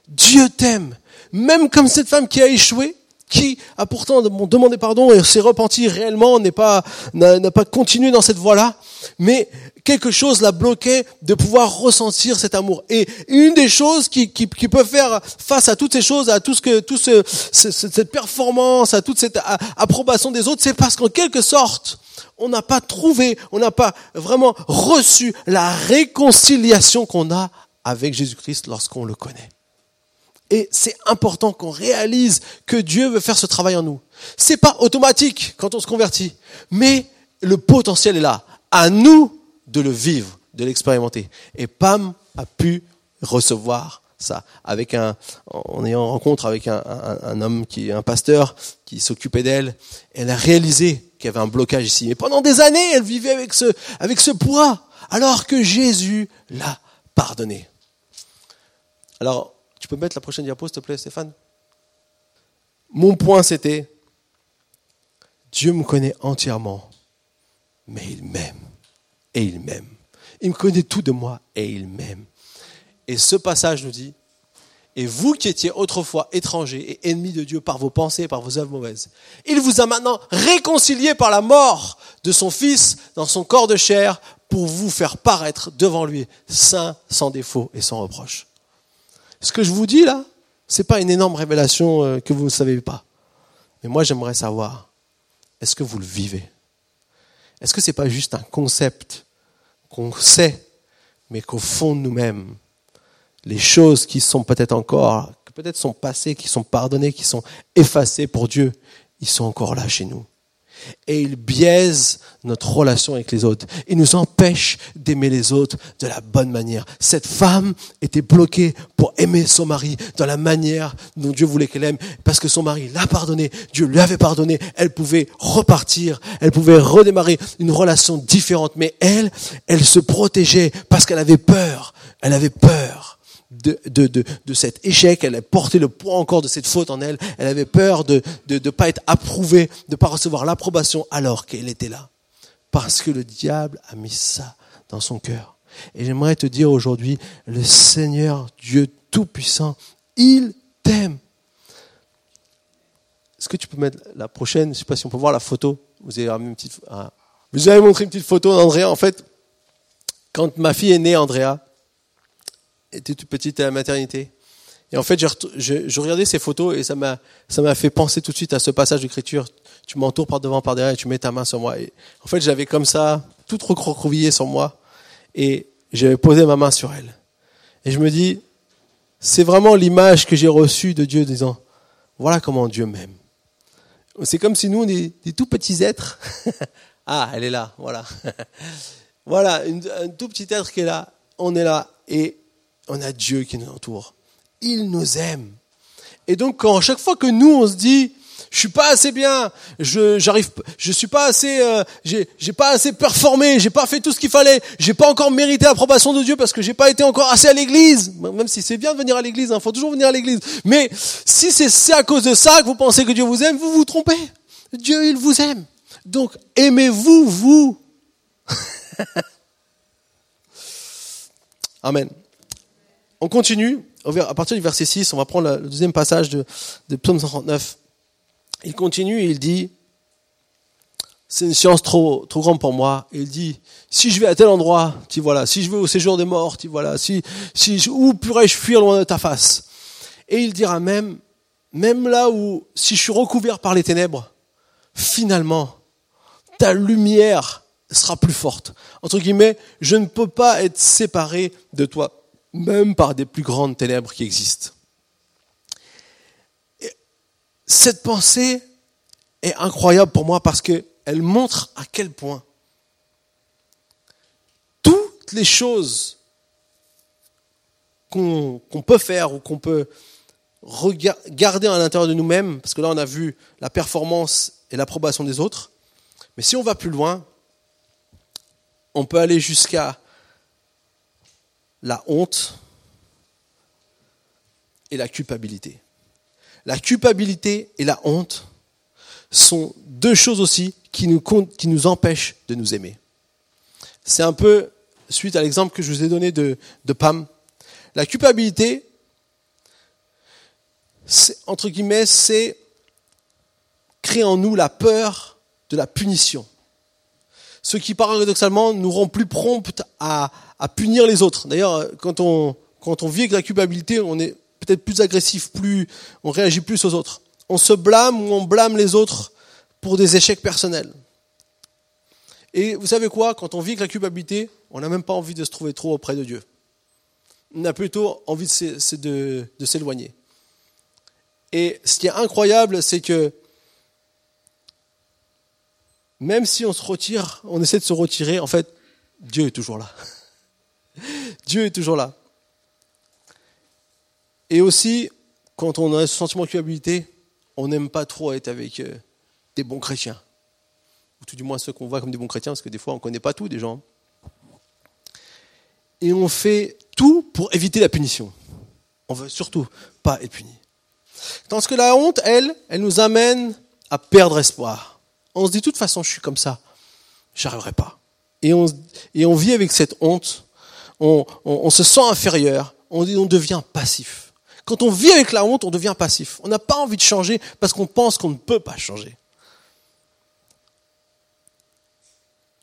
Dieu t'aime. Même comme cette femme qui a échoué, qui a pourtant demandé pardon et s'est repenti réellement, n'est pas, n'a pas continué dans cette voie-là, mais quelque chose l'a bloqué de pouvoir ressentir cet amour. Et une des choses qui, qui, qui peut faire face à toutes ces choses, à tout ce que, tout ce, cette performance, à toute cette approbation des autres, c'est parce qu'en quelque sorte, on n'a pas trouvé, on n'a pas vraiment reçu la réconciliation qu'on a avec Jésus-Christ lorsqu'on le connaît. Et c'est important qu'on réalise que Dieu veut faire ce travail en nous. C'est pas automatique quand on se convertit, mais le potentiel est là. À nous de le vivre, de l'expérimenter. Et Pam a pu recevoir ça avec un, en ayant rencontre avec un, un, homme qui est un pasteur qui s'occupait d'elle. Elle a réalisé qu'il y avait un blocage ici. Mais pendant des années, elle vivait avec ce, avec ce poids, alors que Jésus l'a pardonné. Alors, peux mettre la prochaine diapo, s'il te plaît, Stéphane? Mon point, c'était, Dieu me connaît entièrement, mais il m'aime et il m'aime. Il me connaît tout de moi et il m'aime. Et ce passage nous dit, et vous qui étiez autrefois étrangers et ennemis de Dieu par vos pensées et par vos œuvres mauvaises, il vous a maintenant réconcilié par la mort de son Fils dans son corps de chair pour vous faire paraître devant lui saint, sans défaut et sans reproche. Ce que je vous dis là, c'est pas une énorme révélation euh, que vous ne savez pas. Mais moi, j'aimerais savoir, est-ce que vous le vivez? Est-ce que ce n'est pas juste un concept qu'on sait, mais qu'au fond de nous-mêmes, les choses qui sont peut-être encore, peut-être sont passées, qui sont pardonnées, qui sont effacées pour Dieu, ils sont encore là chez nous? Et il biaise notre relation avec les autres. Il nous empêche d'aimer les autres de la bonne manière. Cette femme était bloquée pour aimer son mari dans la manière dont Dieu voulait qu'elle aime, parce que son mari l'a pardonné, Dieu lui avait pardonné, elle pouvait repartir, elle pouvait redémarrer une relation différente, mais elle, elle se protégeait parce qu'elle avait peur, elle avait peur de, de, de, de, cet échec, elle porté le poids encore de cette faute en elle, elle avait peur de ne de, de pas être approuvée, de pas recevoir l'approbation alors qu'elle était là. Parce que le diable a mis ça dans son cœur. Et j'aimerais te dire aujourd'hui, le Seigneur Dieu Tout-Puissant, il t'aime. Est-ce que tu peux mettre la prochaine? Je ne sais pas si on peut voir la photo. Vous avez une petite. Vous avez montré une petite photo d'Andrea. En fait, quand ma fille est née, Andrea, était toute petite à la maternité. Et en fait, je, regardais ces photos et ça m'a, ça m'a fait penser tout de suite à ce passage d'écriture. Tu m'entoures par devant, par derrière et tu mets ta main sur moi. Et en fait, j'avais comme ça, tout recroquevillé sur moi et j'avais posé ma main sur elle. Et je me dis, c'est vraiment l'image que j'ai reçue de Dieu disant, voilà comment Dieu m'aime. C'est comme si nous, on est des tout petits êtres. ah, elle est là, voilà. voilà, un tout petit être qui est là. On est là et on a Dieu qui nous entoure. Il nous aime. Et donc, quand chaque fois que nous, on se dit, je suis pas assez bien, je j'arrive, je suis pas assez, euh, j'ai j'ai pas assez performé, j'ai pas fait tout ce qu'il fallait, j'ai pas encore mérité l'approbation de Dieu parce que j'ai pas été encore assez à l'église. Même si c'est bien de venir à l'église, il hein, faut toujours venir à l'église. Mais si c'est à cause de ça que vous pensez que Dieu vous aime, vous vous trompez. Dieu, il vous aime. Donc aimez-vous vous. Amen. On continue, à partir du verset 6, on va prendre le deuxième passage de, Psaume 139. Il continue et il dit, c'est une science trop, trop grande pour moi. il dit, si je vais à tel endroit, tu voilà, si je vais au séjour des morts, tu voilà, si, si où pourrais-je fuir loin de ta face? Et il dira même, même là où, si je suis recouvert par les ténèbres, finalement, ta lumière sera plus forte. Entre guillemets, je ne peux pas être séparé de toi même par des plus grandes ténèbres qui existent. cette pensée est incroyable pour moi parce qu'elle montre à quel point toutes les choses qu'on peut faire ou qu'on peut garder à l'intérieur de nous-mêmes, parce que là on a vu la performance et l'approbation des autres, mais si on va plus loin, on peut aller jusqu'à la honte et la culpabilité. La culpabilité et la honte sont deux choses aussi qui nous, empêchent de nous aimer. C'est un peu suite à l'exemple que je vous ai donné de Pam. La culpabilité, entre guillemets, c'est créer en nous la peur de la punition. Ce qui paradoxalement nous rend plus promptes à, punir les autres. D'ailleurs, quand on, quand on vit avec la culpabilité, on est peut-être plus agressif, plus, on réagit plus aux autres. On se blâme ou on blâme les autres pour des échecs personnels. Et vous savez quoi? Quand on vit avec la culpabilité, on n'a même pas envie de se trouver trop auprès de Dieu. On a plutôt envie de s'éloigner. Et ce qui est incroyable, c'est que même si on se retire, on essaie de se retirer, en fait, Dieu est toujours là. Dieu est toujours là. Et aussi, quand on a ce sentiment de culpabilité, on n'aime pas trop être avec euh, des bons chrétiens. Ou tout du moins ceux qu'on voit comme des bons chrétiens, parce que des fois on ne connaît pas tout des gens. Et on fait tout pour éviter la punition. On veut surtout pas être puni. Tandis que la honte, elle, elle nous amène à perdre espoir. On se dit, de toute façon, je suis comme ça, j'arriverai pas. Et on, et on vit avec cette honte on, se sent inférieur, on, on devient passif. Quand on vit avec la honte, on devient passif. On n'a pas envie de changer parce qu'on pense qu'on ne peut pas changer.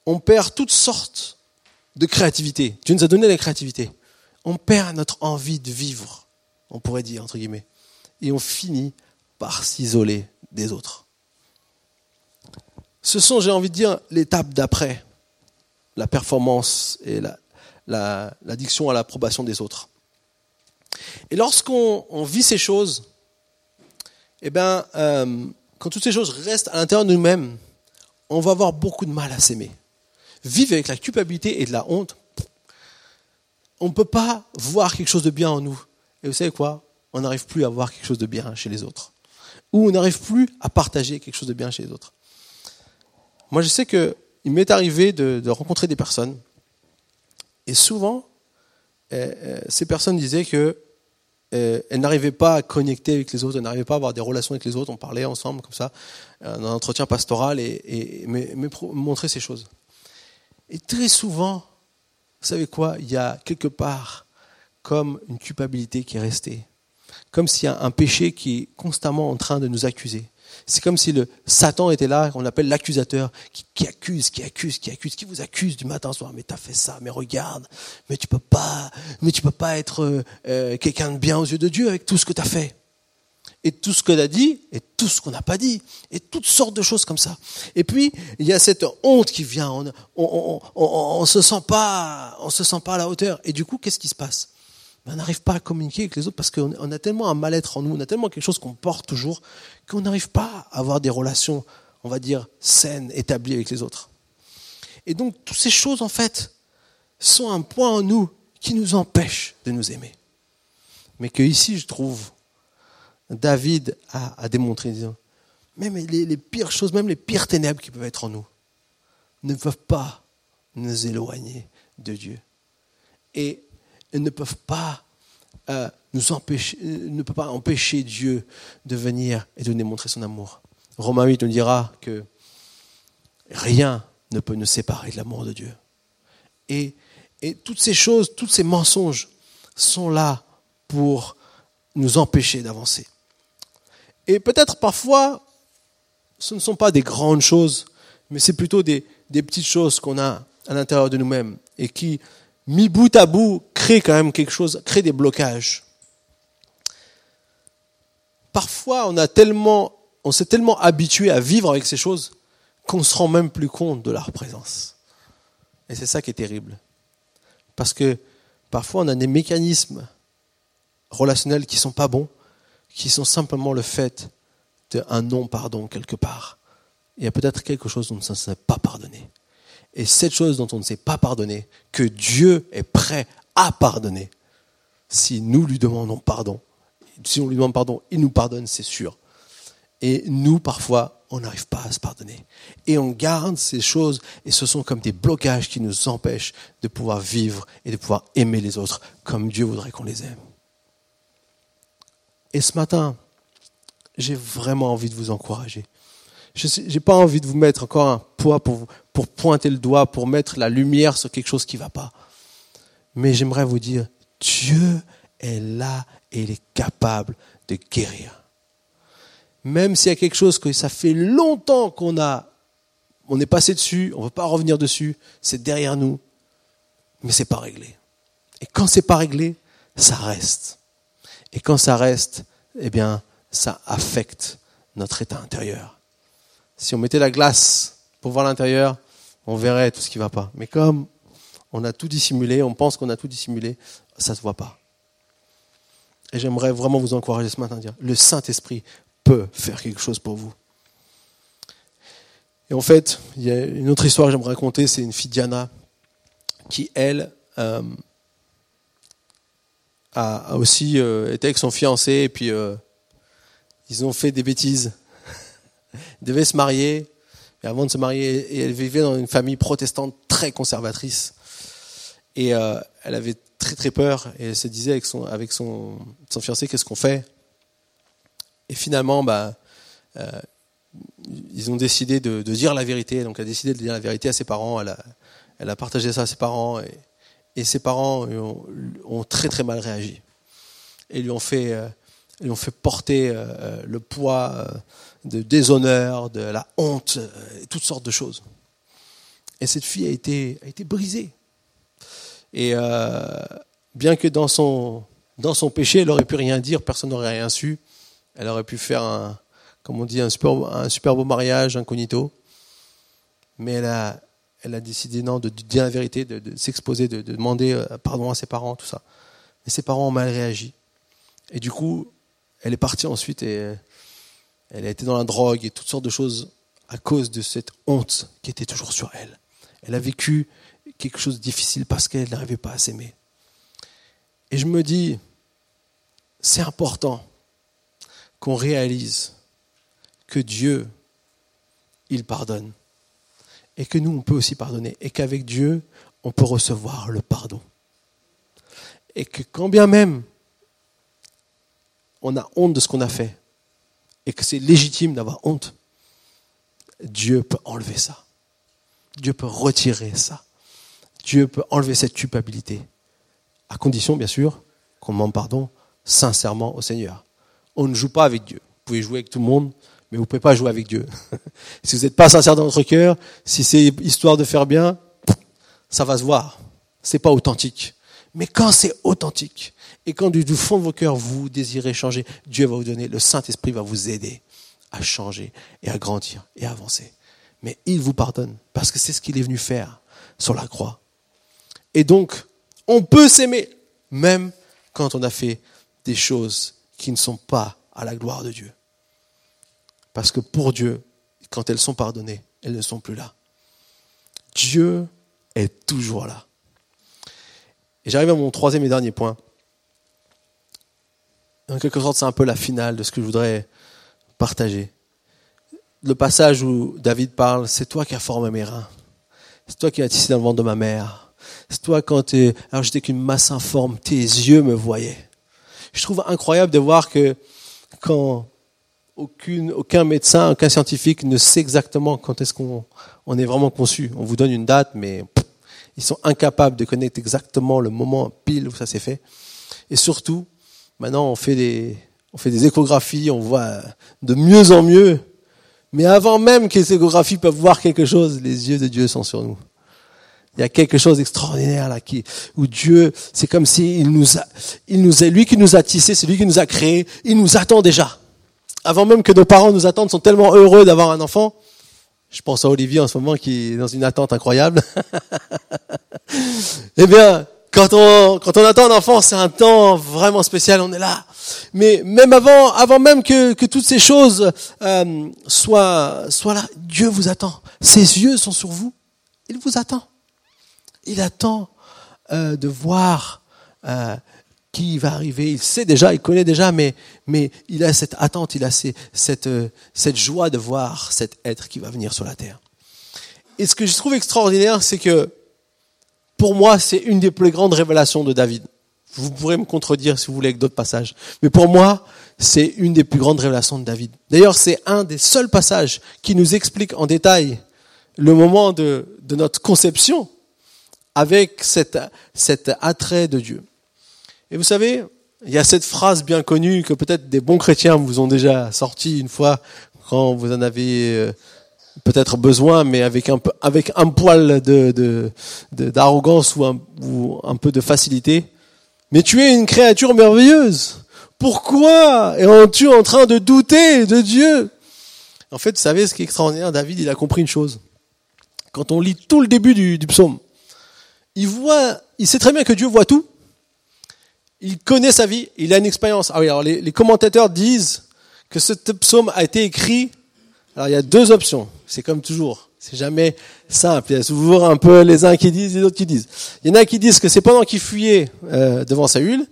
On perd toutes sortes de créativité. Dieu nous a donné la créativité. On perd notre envie de vivre, on pourrait dire, entre guillemets. Et on finit par s'isoler des autres. Ce sont, j'ai envie de dire, l'étape d'après la performance et la, l'addiction à l'approbation des autres. Et lorsqu'on vit ces choses, eh ben, euh, quand toutes ces choses restent à l'intérieur de nous-mêmes, on va avoir beaucoup de mal à s'aimer. Vivre avec la culpabilité et de la honte, on ne peut pas voir quelque chose de bien en nous. Et vous savez quoi? On n'arrive plus à voir quelque chose de bien chez les autres. Ou on n'arrive plus à partager quelque chose de bien chez les autres. Moi, je sais qu'il m'est arrivé de, rencontrer des personnes. Et souvent, euh, euh, ces personnes disaient que euh, elles n'arrivaient pas à connecter avec les autres, elles n'arrivaient pas à avoir des relations avec les autres. On parlait ensemble comme ça, dans un entretien pastoral, et, et, montrer ces choses. Et très souvent, vous savez quoi Il y a quelque part comme une culpabilité qui est restée. Comme s'il y a un péché qui est constamment en train de nous accuser. C'est comme si le Satan était là, qu'on appelle l'accusateur, qui, accuse, qui accuse, qui accuse, qui vous accuse du matin au soir. Mais t'as fait ça, mais regarde, mais tu peux pas, mais tu peux pas être euh, quelqu'un de bien aux yeux de Dieu avec tout ce que tu as fait et tout ce qu'on a dit, et tout ce qu'on n'a pas dit, et toutes sortes de choses comme ça. Et puis, il y a cette honte qui vient, on on, on, se sent pas, on se sent pas à la hauteur. Et du coup, qu'est-ce qui se passe? On n'arrive pas à communiquer avec les autres parce qu'on a tellement un mal-être en nous, on a tellement quelque chose qu'on porte toujours, qu'on n'arrive pas à avoir des relations, on va dire, saines, établies avec les autres. Et donc, toutes ces choses, en fait, sont un point en nous qui nous empêche de nous aimer. Mais que ici, je trouve, David a, démontré, disant, même les, les, pires choses, même les pires ténèbres qui peuvent être en nous, ne peuvent pas nous éloigner de Dieu. Et elles ne peuvent pas euh, nous empêcher, euh, ne peuvent pas empêcher Dieu de venir et de démontrer son amour. Romain 8 nous dira que rien ne peut nous séparer de l'amour de Dieu. Et, et toutes ces choses, tous ces mensonges sont là pour nous empêcher d'avancer. Et peut-être parfois, ce ne sont pas des grandes choses, mais c'est plutôt des, petites choses qu'on a à l'intérieur de nous-mêmes et qui, mis bout à bout, créent quand même quelque chose, créent des blocages. Parfois, on a tellement, on s'est tellement habitué à vivre avec ces choses qu'on ne se rend même plus compte de leur présence. Et c'est ça qui est terrible. Parce que parfois, on a des mécanismes relationnels qui sont pas bons qui sont simplement le fait d'un non-pardon quelque part. Il y a peut-être quelque chose dont on ne s'est pas pardonné. Et cette chose dont on ne s'est pas pardonné, que Dieu est prêt à pardonner, si nous lui demandons pardon, si on lui demande pardon, il nous pardonne, c'est sûr. Et nous, parfois, on n'arrive pas à se pardonner. Et on garde ces choses, et ce sont comme des blocages qui nous empêchent de pouvoir vivre et de pouvoir aimer les autres comme Dieu voudrait qu'on les aime. Et ce matin, j'ai vraiment envie de vous encourager. Je n'ai pas envie de vous mettre encore un poids pour, pour pointer le doigt, pour mettre la lumière sur quelque chose qui ne va pas. Mais j'aimerais vous dire, Dieu est là et il est capable de guérir. Même s'il y a quelque chose que ça fait longtemps qu'on a, on est passé dessus, on ne veut pas revenir dessus, c'est derrière nous, mais c'est pas réglé. Et quand c'est pas réglé, ça reste. Et quand ça reste, eh bien, ça affecte notre état intérieur. Si on mettait la glace pour voir l'intérieur, on verrait tout ce qui ne va pas. Mais comme on a tout dissimulé, on pense qu'on a tout dissimulé, ça ne se voit pas. Et j'aimerais vraiment vous encourager ce matin à dire, le Saint-Esprit peut faire quelque chose pour vous. Et en fait, il y a une autre histoire que j'aimerais raconter, c'est une fille Diana qui, elle, euh, a, aussi euh, été avec son fiancé et puis euh, ils ont fait des bêtises. Ils devaient se marier. Et avant de se marier, elle vivait dans une famille protestante très conservatrice. Et euh, elle avait très très peur et elle se disait avec son, avec son, fiancé qu'est-ce qu'on fait? Et finalement, bah, ils ont décidé de, dire la vérité. Donc elle a décidé de dire la vérité à ses parents. Elle a, partagé ça à ses parents. Et, et ses parents ont, très très mal réagi. Et lui ont fait, euh, lui ont fait porter euh, euh, le poids de déshonneur, de la honte, toutes sortes de choses. Et cette fille a été, a été brisée. Et bien que dans son, dans son péché, elle aurait pu rien dire, personne n'aurait rien su. Elle aurait pu faire un, comme on dit, un super, un super beau mariage incognito. Mais elle a, elle a décidé non, de, dire la vérité, de, s'exposer, de, demander euh, pardon à ses parents, tout ça. Mais ses parents ont mal réagi. Et du coup, elle est partie ensuite et euh, elle a été dans la drogue et toutes sortes de choses à cause de cette honte qui était toujours sur elle. Elle a vécu quelque chose de difficile parce qu'elle n'arrivait pas à s'aimer. Et je me dis, c'est important qu'on réalise que Dieu, il pardonne. Et que nous, on peut aussi pardonner. Et qu'avec Dieu, on peut recevoir le pardon. Et que quand bien même on a honte de ce qu'on a fait, et que c'est légitime d'avoir honte, Dieu peut enlever ça. Dieu peut retirer ça. Dieu peut enlever cette culpabilité. À condition, bien sûr, qu'on demande pardon sincèrement au Seigneur. On ne joue pas avec Dieu. Vous pouvez jouer avec tout le monde, mais vous ne pouvez pas jouer avec Dieu. si vous n'êtes pas sincère dans votre cœur, si c'est histoire de faire bien, ça va se voir. C'est pas authentique. Mais quand c'est authentique, et quand du, fond de vos cœurs vous désirez changer, Dieu va vous donner, le Saint-Esprit va vous aider à changer et à grandir et à avancer. Mais il vous pardonne parce que c'est ce qu'il est venu faire sur la croix. Et donc, on peut s'aimer même quand on a fait des choses qui ne sont pas à la gloire de Dieu. Parce que pour Dieu, quand elles sont pardonnées, elles ne sont plus là. Dieu est toujours là. J'arrive à mon troisième et dernier point. En quelque sorte, c'est un peu la finale de ce que je voudrais partager. Le passage où David parle, c'est toi qui as formé mes reins. C'est toi qui as tissé dans le ventre de ma mère. C'est toi quand alors j'étais qu'une masse informe, tes yeux me voyaient. Je trouve incroyable de voir que quand aucun médecin, aucun scientifique ne sait exactement quand est-ce qu'on on est vraiment conçu. On vous donne une date, mais ils sont incapables de connaître exactement le moment pile où ça s'est fait. Et surtout, maintenant on fait des, on fait des échographies, on voit de mieux en mieux. Mais avant même que les échographies peuvent voir quelque chose, les yeux de Dieu sont sur nous. Il y a quelque chose d'extraordinaire là qui, où Dieu, c'est comme si il nous a, il nous a, lui qui nous a tissé, c'est lui qui nous a créé, il nous attend déjà. Avant même que nos parents nous attendent, sont tellement heureux d'avoir un enfant. Je pense à Olivier en ce moment qui est dans une attente incroyable. eh bien, quand on, quand on attend un enfant, c'est un temps vraiment spécial, on est là. Mais même avant, avant même que, que toutes ces choses euh, soient, soient là, Dieu vous attend. Ses yeux sont sur vous. Il vous attend. Il attend euh, de voir euh, qui va arriver. Il sait déjà, il connaît déjà, mais, mais il a cette attente, il a cette, euh, cette joie de voir cet être qui va venir sur la terre. Et ce que je trouve extraordinaire, c'est que pour moi, c'est une des plus grandes révélations de David. Vous pourrez me contredire si vous voulez avec d'autres passages. Mais pour moi, c'est une des plus grandes révélations de David. D'ailleurs, c'est un des seuls passages qui nous explique en détail le moment de, de notre conception avec cet, cet attrait de Dieu. Et vous savez, il y a cette phrase bien connue que peut-être des bons chrétiens vous ont déjà sorti une fois quand vous en avez euh, peut-être besoin, mais avec un, peu, avec un poil de, d'arrogance ou un, ou un peu de facilité. Mais tu es une créature merveilleuse. Pourquoi es-tu en train de douter de Dieu? En fait, vous savez ce qui est extraordinaire David, il a compris une chose. Quand on lit tout le début du, du psaume, il voit, il sait très bien que Dieu voit tout. Il connaît sa vie, il a une expérience. Ah oui, alors les, commentateurs disent que ce psaume a été écrit. Alors il y a deux options. C'est comme toujours. C'est jamais simple. Il y a toujours un peu les uns qui disent les autres qui disent. Il y en a qui disent que c'est pendant qu'il fuyait euh, devant Saül,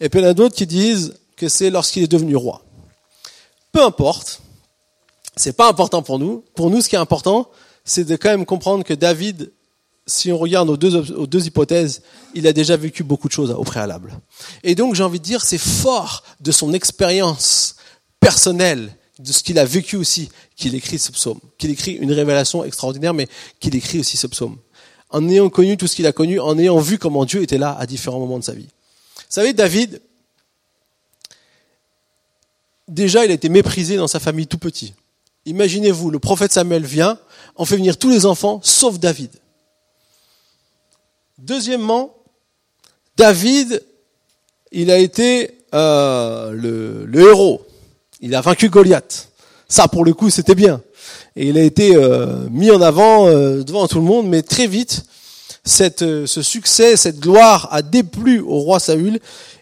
et puis il y en a d'autres qui disent que c'est lorsqu'il est devenu roi. Peu importe. C'est pas important pour nous. Pour nous, ce qui est important, c'est de quand même comprendre que David si on regarde aux deux, hypothèses, il a déjà vécu beaucoup de choses au préalable. Et donc, j'ai envie de dire, c'est fort de son expérience personnelle, de ce qu'il a vécu aussi, qu'il écrit ce psaume, qu'il écrit une révélation extraordinaire, mais qu'il écrit aussi ce psaume. En ayant connu tout ce qu'il a connu, en ayant vu comment Dieu était là à différents moments de sa vie. Vous savez, David, déjà, il a été méprisé dans sa famille tout petit. Imaginez-vous, le prophète Samuel vient, on fait venir tous les enfants, sauf David. Deuxièmement, David, il a été euh, le, héros. Il a vaincu Goliath. Ça, pour le coup, c'était bien. Et il a été euh, mis en avant euh, devant tout le monde, mais très vite, cette, euh, ce succès, cette gloire a déplu au roi Saül,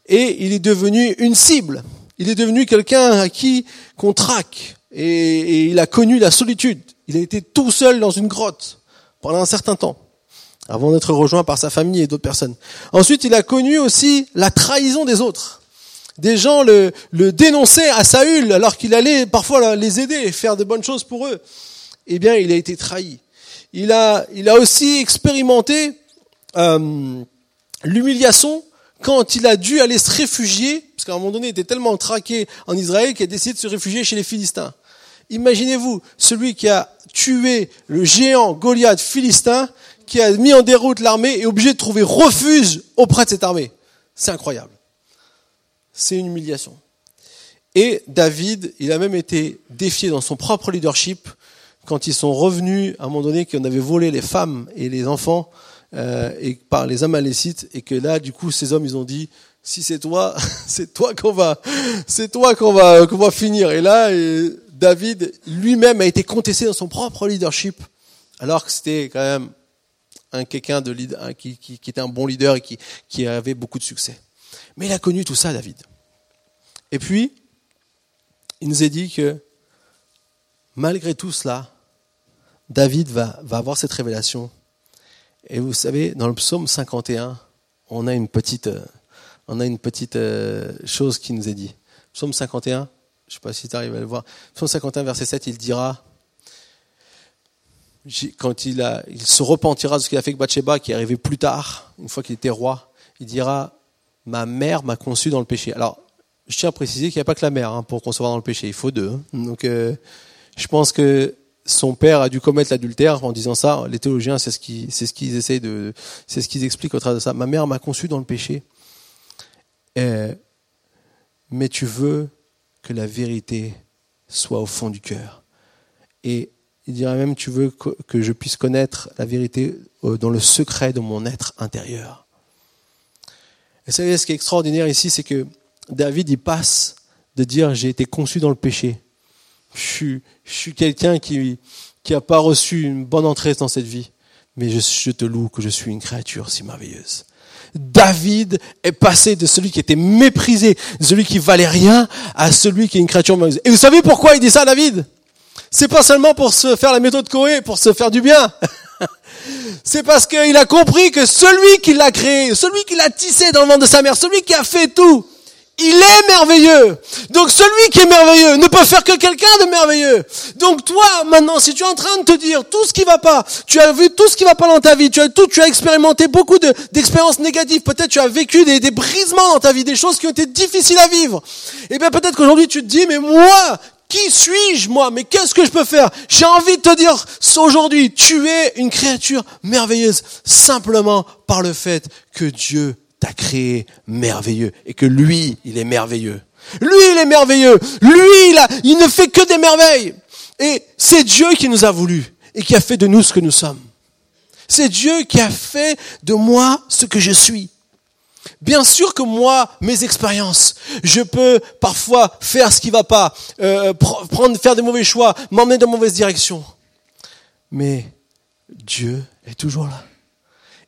et il est devenu une cible. Il est devenu quelqu'un à qui qu'on traque, et il a connu la solitude. Il a été tout seul dans une grotte pendant un certain temps, avant d'être rejoint par sa famille et d'autres personnes. Ensuite, il a connu aussi la trahison des autres. Des gens le, le dénonçaient à Saül alors qu'il allait parfois les aider et faire de bonnes choses pour eux. Eh bien, il a été trahi. Il a, il a aussi expérimenté euh, l'humiliation quand il a dû aller se réfugier, parce qu'à un moment donné, il était tellement traqué en Israël qu'il a décidé de se réfugier chez les Philistins. Imaginez-vous, celui qui a tué le géant Goliath philistin, qui a mis en déroute l'armée, est obligé de trouver refuge auprès de cette armée. C'est incroyable. C'est une humiliation. Et David, il a même été défié dans son propre leadership quand ils sont revenus à un moment donné qu'on avait volé les femmes et les enfants euh, et par les Amalécites et que là du coup ces hommes ils ont dit si c'est toi c'est toi qu'on va c'est toi qu'on va qu'on va finir et là David lui-même a été contesté dans son propre leadership alors que c'était quand même un quelqu'un de qui, était un bon leader et qui, qui avait beaucoup de succès mais il a connu tout ça David et puis il nous a dit que malgré tout cela David va, va avoir cette révélation et vous savez, dans le psaume 51, on a une petite, euh, on a une petite euh, chose qui nous est dit. Psaume 51, je ne sais pas si tu arrives à le voir. Psaume 51, verset 7, il dira, quand il, a, il se repentira de ce qu'il a fait avec Bathsheba, qui est arrivé plus tard, une fois qu'il était roi, il dira, ma mère m'a conçu dans le péché. Alors, je tiens à préciser qu'il n'y a pas que la mère hein, pour concevoir dans le péché, il faut deux. Hein. Donc, euh, je pense que son père a dû commettre l'adultère en disant ça. Les théologiens, c'est ce qu'ils, c'est ce essayent de, c'est ce qu'ils expliquent au travers de ça. Ma mère m'a conçu dans le péché. mais tu veux que la vérité soit au fond du cœur. Et il dirait même, tu veux que je puisse connaître la vérité euh, dans le secret de mon être intérieur. Et vous savez, ce qui est extraordinaire ici, c'est que David, il passe de dire j'ai été conçu dans le péché je suis, suis quelqu'un qui qui n'a pas reçu une bonne entrée dans cette vie, mais je, je te loue que je suis une créature si merveilleuse. David est passé de celui qui était méprisé, de celui qui valait rien, à celui qui est une créature merveilleuse. Et vous savez pourquoi il dit ça, David? C'est pas seulement pour se faire la méthode Coé, pour se faire du bien. C'est parce qu'il a compris que celui qui l'a créé, celui qui l'a tissé dans le ventre de sa mère, celui qui a fait tout, il est merveilleux. Donc celui qui est merveilleux ne peut faire que quelqu'un de merveilleux. Donc toi, maintenant, si tu es en train de te dire tout ce qui va pas, tu as vu tout ce qui va pas dans ta vie, tu as tout, tu as expérimenté beaucoup d'expériences négatives, peut-être tu as vécu des, des brisements dans ta vie, des choses qui ont été difficiles à vivre. Et eh bien peut-être qu'aujourd'hui tu te dis, mais moi, qui suis-je, moi? Mais qu'est-ce que je peux faire? J'ai envie de te dire aujourd'hui, tu es une créature merveilleuse, simplement par le fait que Dieu t'a créé merveilleux et que lui, il est merveilleux. Lui, il est merveilleux. Lui, il, a, il ne fait que des merveilles. Et c'est Dieu qui nous a voulu et qui a fait de nous ce que nous sommes. C'est Dieu qui a fait de moi ce que je suis. Bien sûr que moi, mes expériences, je peux parfois faire ce qui va pas, euh, prendre, faire des mauvais choix, m'emmener dans mauvaise direction. Mais Dieu est toujours là.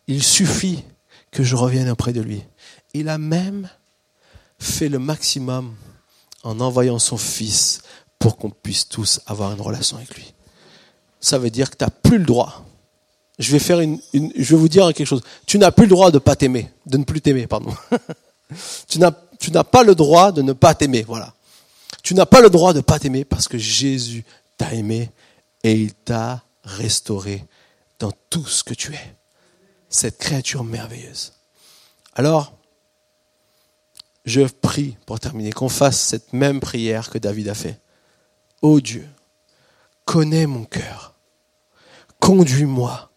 Il suffit que je revienne auprès de lui. Il a même fait le maximum en envoyant son fils pour qu'on puisse tous avoir une relation avec lui. Ça veut dire que tu n'as plus le droit. Je vais faire une, je vais vous dire quelque chose. Tu n'as plus le droit de pas t'aimer, de ne plus t'aimer, pardon. tu n'as, tu n'as pas le droit de ne pas t'aimer, voilà. Tu n'as pas le droit de pas t'aimer parce que Jésus t'a aimé et il t'a restauré dans tout ce que tu es cette créature merveilleuse. Alors, je prie pour terminer qu'on fasse cette même prière que David a fait. Ô Dieu, connais mon cœur, conduis-moi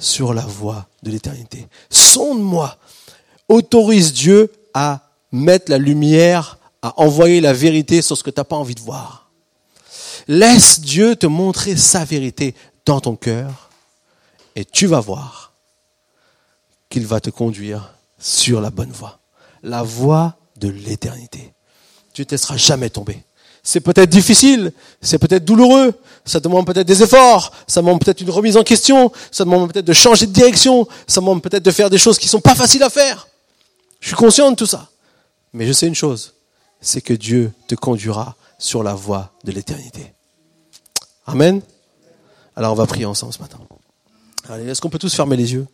sur la voie de l'éternité. Sonde-moi, autorise Dieu à mettre la lumière, à envoyer la vérité sur ce que tu n'as pas envie de voir. Laisse Dieu te montrer sa vérité dans ton cœur et tu vas voir qu'il va te conduire sur la bonne voie. La voie de l'éternité. Tu ne te laisseras jamais tomber. C'est peut-être difficile, c'est peut-être douloureux, ça demande peut-être des efforts, ça demande peut-être une remise en question, ça demande peut-être de changer de direction, ça demande peut-être de faire des choses qui sont pas faciles à faire. Je suis conscient de tout ça. Mais je sais une chose, c'est que Dieu te conduira sur la voie de l'éternité. Amen. Alors on va prier ensemble ce matin. Allez, est-ce qu'on peut tous fermer les yeux?